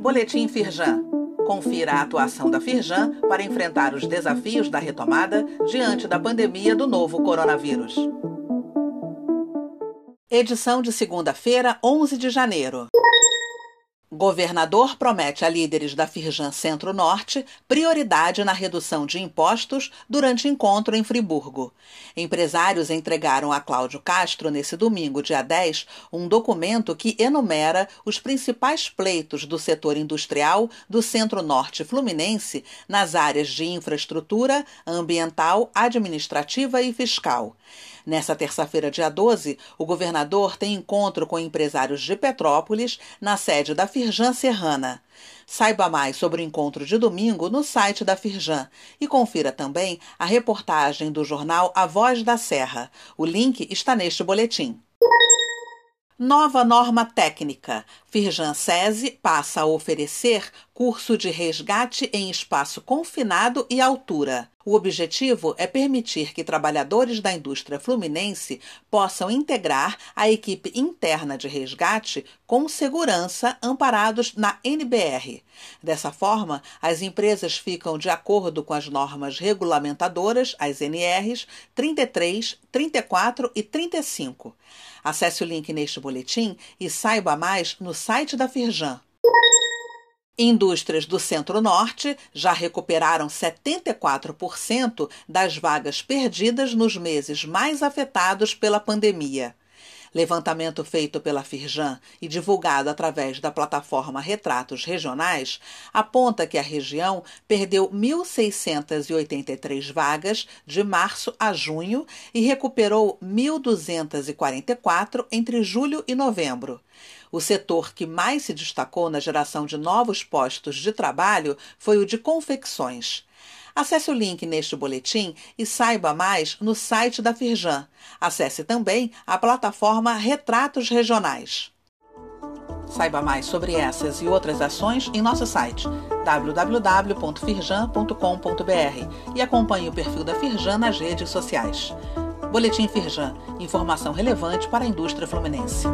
Boletim Firjan. Confira a atuação da Firjan para enfrentar os desafios da retomada diante da pandemia do novo coronavírus. Edição de segunda-feira, 11 de janeiro. Governador promete a líderes da Firjan Centro-Norte prioridade na redução de impostos durante encontro em Friburgo. Empresários entregaram a Cláudio Castro, nesse domingo, dia 10, um documento que enumera os principais pleitos do setor industrial do Centro-Norte Fluminense nas áreas de infraestrutura, ambiental, administrativa e fiscal. Nessa terça-feira, dia 12, o governador tem encontro com empresários de Petrópolis na sede da Firjan Serrana. Saiba mais sobre o encontro de domingo no site da Firjan e confira também a reportagem do jornal A Voz da Serra. O link está neste boletim. Nova norma técnica. Firjan SESI passa a oferecer curso de resgate em espaço confinado e altura. O objetivo é permitir que trabalhadores da indústria fluminense possam integrar a equipe interna de resgate com segurança amparados na NBR. Dessa forma, as empresas ficam de acordo com as normas regulamentadoras, as NRs 33, 34 e 35. Acesse o link neste boletim e saiba mais no site da Firjan. Indústrias do Centro-Norte já recuperaram 74% das vagas perdidas nos meses mais afetados pela pandemia. Levantamento feito pela Firjan e divulgado através da plataforma Retratos Regionais aponta que a região perdeu 1.683 vagas de março a junho e recuperou 1.244 entre julho e novembro. O setor que mais se destacou na geração de novos postos de trabalho foi o de confecções. Acesse o link neste boletim e saiba mais no site da Firjan. Acesse também a plataforma Retratos Regionais. Saiba mais sobre essas e outras ações em nosso site www.firjan.com.br e acompanhe o perfil da Firjan nas redes sociais. Boletim Firjan, informação relevante para a indústria fluminense.